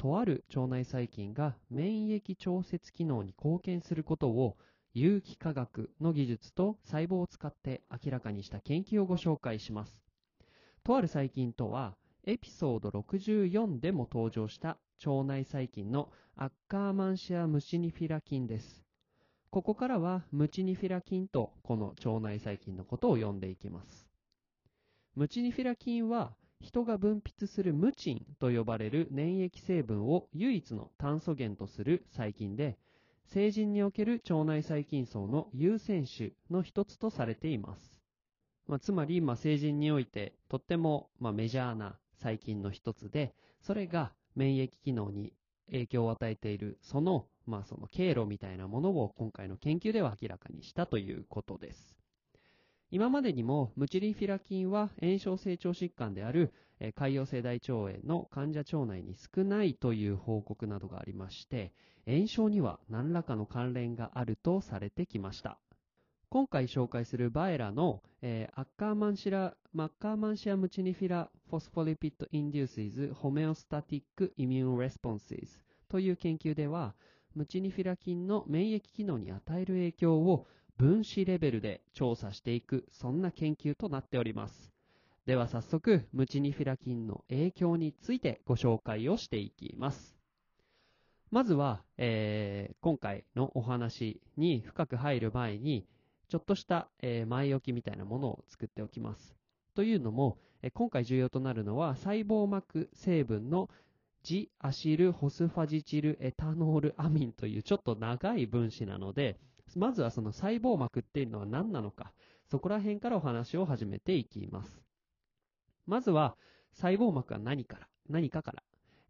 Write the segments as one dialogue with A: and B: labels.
A: とある腸内細菌が免疫調節機能に貢献することを有機化学の技術と細胞を使って明らかにした研究をご紹介しますとある細菌とはエピソード64でも登場した腸内細菌のアッカーマンシアムシニフィラ菌です。ここからはムチニフィラ菌とこの腸内細菌のことを呼んでいきます。ムチニフィラ菌は人が分泌するムチンと呼ばれる粘液成分を唯一の炭素源とする細菌で、成人における腸内細菌層の優先種の一つとされています。まあ、つまり、まあ、成人においてとっても、まあ、メジャーな細菌の一つで、それが免疫機能に影響を与えている、その、まあその経路みたいなものを今回の研究では明らかにしたということです。今までにもムチリンフィラ菌は炎症成長疾患である潰瘍性大腸炎の患者腸内に少ないという報告などがありまして炎症には何らかの関連があるとされてきました。今回紹介するバエラの、アッカーマンシラ、 Akkermansia muciniphila phospholipid induces homeostatic immune responses という研究では、ムチニフィラ菌の免疫機能に与える影響を分子レベルで調査していく、そんな研究となっております。では早速、ムチニフィラ菌の影響についてご紹介をしていきます。まずは、えー、今回のお話に深く入る前に、ちょっとした、えー、前置きみたいなものを作っておきます。というのも、え今回重要となるのは細胞膜成分のジアシルホスファジチルエタノールアミンというちょっと長い分子なので、まずはその細胞膜っていうのは何なのか、そこら辺からお話を始めていきます。まずは細胞膜は何から、何かから。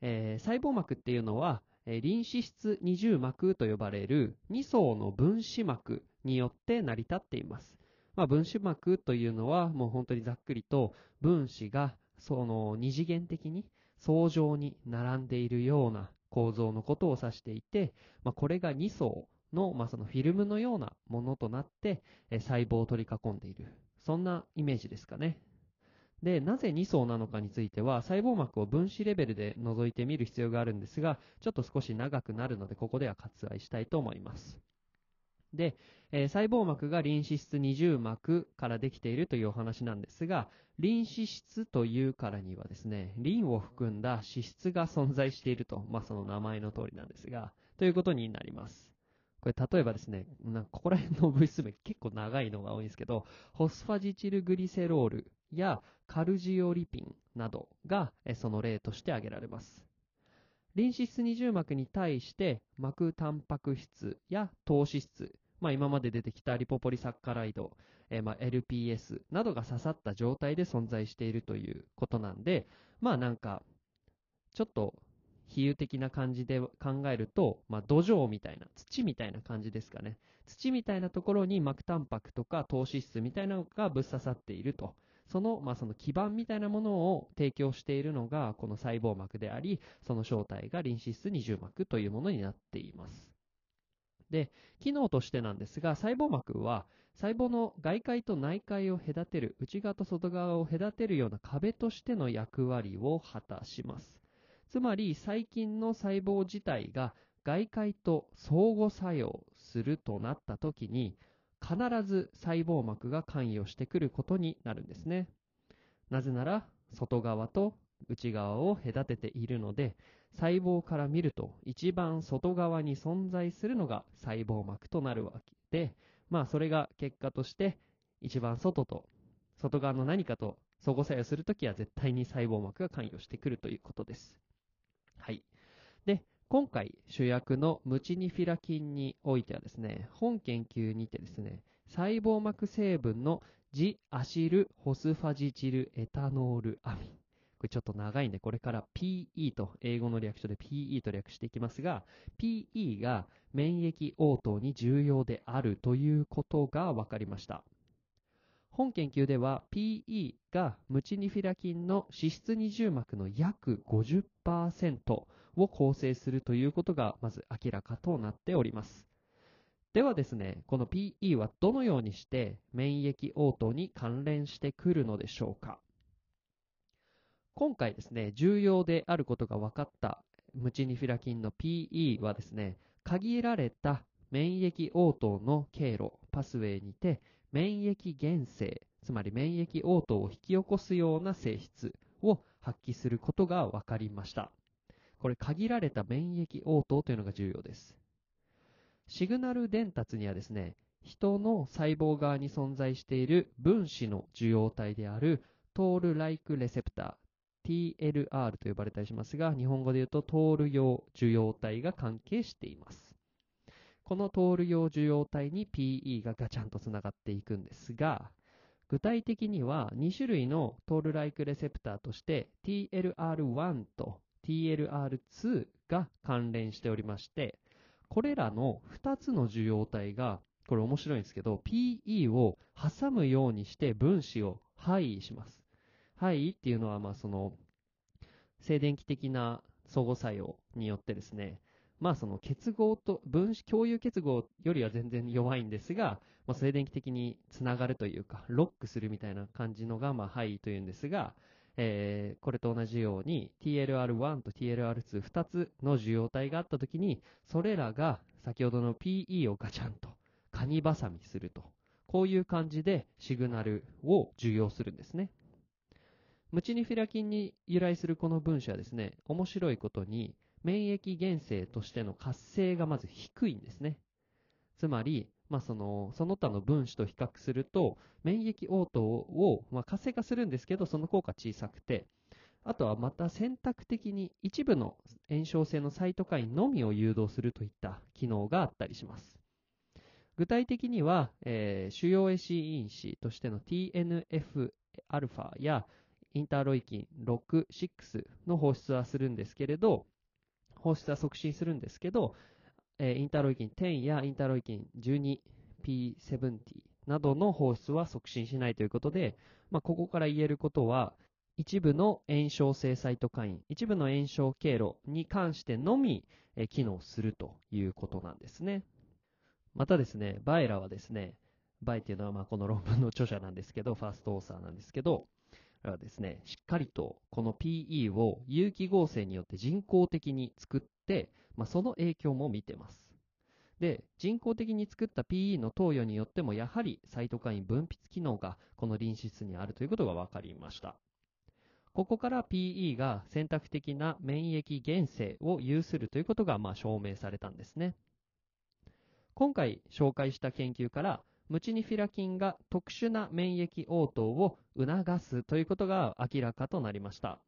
A: えー、細胞膜っていうのは、え臨脂質二重膜と呼ばれる2層の分子膜によって成り立っています。まあ、分子膜というのはもう本当にざっくりと分子がその二次元的に層状に並んでいるような構造のことを指していて、まあ、これが2層の,、まあそのフィルムのようなものとなって細胞を取り囲んでいる。そんなイメージですかね。で、なぜ2層なのかについては、細胞膜を分子レベルで覗いてみる必要があるんですが、ちょっと少し長くなるので、ここでは割愛したいと思います。で、えー、細胞膜が臨脂質二重膜からできているというお話なんですが、臨脂質というからにはですね、リンを含んだ脂質が存在していると、まあその名前の通りなんですが、ということになります。これ例えばですね、なここら辺の物質名結構長いのが多いんですけど、ホスファジチルグリセロールやカルジオリピンなどがその例として挙げられます。臨脂質二重膜に対して膜タンパク質や糖脂質、まあ、今まで出てきたリポポリサッカライド、え、まあ LPS などが刺さった状態で存在しているということなんで、まあなんか、ちょっと比喩的な感じで考えると、まあ、土壌みたいな、土みたいな感じですかね。土みたいなところに膜タンパクとか糖脂質みたいなのがぶっ刺さっていると。その、まあ、その基盤みたいなものを提供しているのが、この細胞膜であり、その正体が臨脂質二重膜というものになっています。で、機能としてなんですが、細胞膜は細胞の外界と内界を隔てる、内側と外側を隔てるような壁としての役割を果たします。つまり、細菌の細胞自体が外界と相互作用するとなった時に、必ず細胞膜が関与してくることになるんですね。なぜなら、外側と内側を隔てているので、細胞から見ると一番外側に存在するのが細胞膜となるわけで、まあそれが結果として一番外と外側の何かと相互作用するときは絶対に細胞膜が関与してくるということです。はい。で、今回主役のムチニフィラ菌においてはですね、本研究にてですね、細胞膜成分のジアシルホスファジチルエタノールアミン。これちょっと長いんで、これから PE と、英語の略称で PE と略していきますが、PE が免疫応答に重要であるということが分かりました。本研究では PE がムチニフィラ菌の脂質二重膜の約50%を構成するということがまず明らかとなっております。ではですね、この PE はどのようにして免疫応答に関連してくるのでしょうか今回ですね、重要であることが分かったムチニフィラ菌の PE はですね、限られた免疫応答の経路、パスウェイにて免疫原性、つまり免疫応答を引き起こすような性質を発揮することが分かりました。これ限られた免疫応答というのが重要です。シグナル伝達にはですね、人の細胞側に存在している分子の受容体であるトールライクレセプター TLR と呼ばれたりしますが、日本語で言うとトール用受容体が関係しています。このトール用受容体に PE がガチャンとつながっていくんですが、具体的には2種類のトールライクレセプターとして TLR1 と TLR2 が関連しておりまして、これらの2つの受容体が、これ面白いんですけど、PE を挟むようにして分子を配位します。配位っていうのは、まあその、静電気的な相互作用によってですね、まあその結合と、分子共有結合よりは全然弱いんですが、まあ、静電気的につながるというか、ロックするみたいな感じのが、まあ、範囲というんですが、えー、これと同じように TLR1 と TLR2、2つの受容体があったときに、それらが先ほどの PE をガチャンとカニバサミすると。こういう感じでシグナルを受容するんですね。ムチニフィラ菌に由来するこの分子はですね、面白いことに免疫原生としての活性がまず低いんですね。つまり、まあ、その、その他の分子と比較すると、免疫応答を、まあ、活性化するんですけど、その効果小さくて、あとはまた選択的に一部の炎症性のサイトカインのみを誘導するといった機能があったりします。具体的には、えー、主要 SE 因子としての TNF-α やインターロイキン6、6の放出はするんですけれど、放出は促進するんですけど、えー、インターロイキン10やインターロイキン 12P70 などの放出は促進しないということで、まあ、ここから言えることは、一部の炎症性サイトカイン、一部の炎症経路に関してのみ、え機能するということなんですね。またですね、バイラはですね、バイっていうのはまあこの論文の著者なんですけど、ファーストオーサーなんですけど、はですね、しっかりとこの PE を有機合成によって人工的に作って、まあ、その影響も見てます。で、人工的に作った PE の投与によっても、やはりサイトカイン分泌機能がこの臨床質にあるということが分かりました。ここから PE が選択的な免疫原性を有するということがまあ証明されたんですね。今回紹介した研究からムチニフィラ菌が特殊な免疫応答を促すということが明らかとなりました。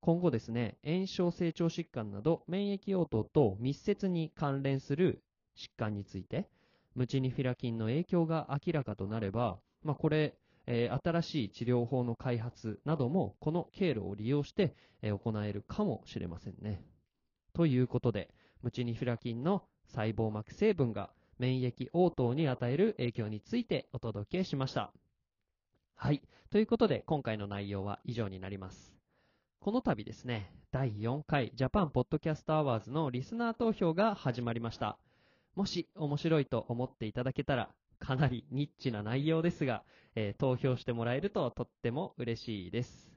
A: 今後ですね、炎症成長疾患など免疫応答と密接に関連する疾患について、ムチニフィラ菌の影響が明らかとなれば、まあ、これ、えー、新しい治療法の開発などもこの経路を利用して、え、行えるかもしれませんね。ということで、ムチニフィラ菌の細胞膜成分が免疫応答に与える影響についてお届けしました。はい。ということで、今回の内容は以上になります。この度ですね、第4回ジャパンポッドキャストアワーズのリスナー投票が始まりました。もし面白いと思っていただけたら、かなりニッチな内容ですが、えー、投票してもらえるととっても嬉しいです。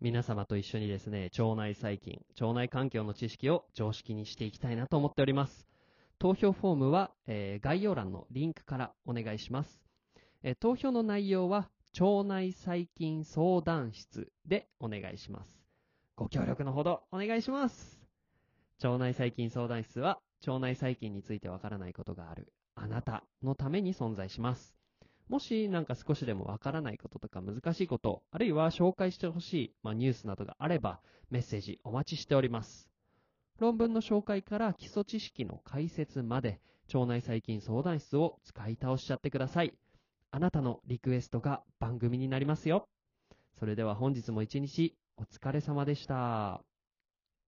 A: 皆様と一緒にですね、腸内細菌、腸内環境の知識を常識にしていきたいなと思っております。投票フォームは、えー、概要欄のリンクからお願いします。えー、投票の内容は、腸内細菌相談室でお願いします。ご協力のほどお願いします。腸内細菌相談室は、腸内細菌についてわからないことがあるあなたのために存在します。もしなんか少しでもわからないこととか難しいこと、あるいは紹介してほしい、まあ、ニュースなどがあれば、メッセージお待ちしております。論文の紹介から基礎知識の解説まで、腸内細菌相談室を使い倒しちゃってください。あなたのリクエストが番組になりますよ。それでは本日も一日お疲れ様でした。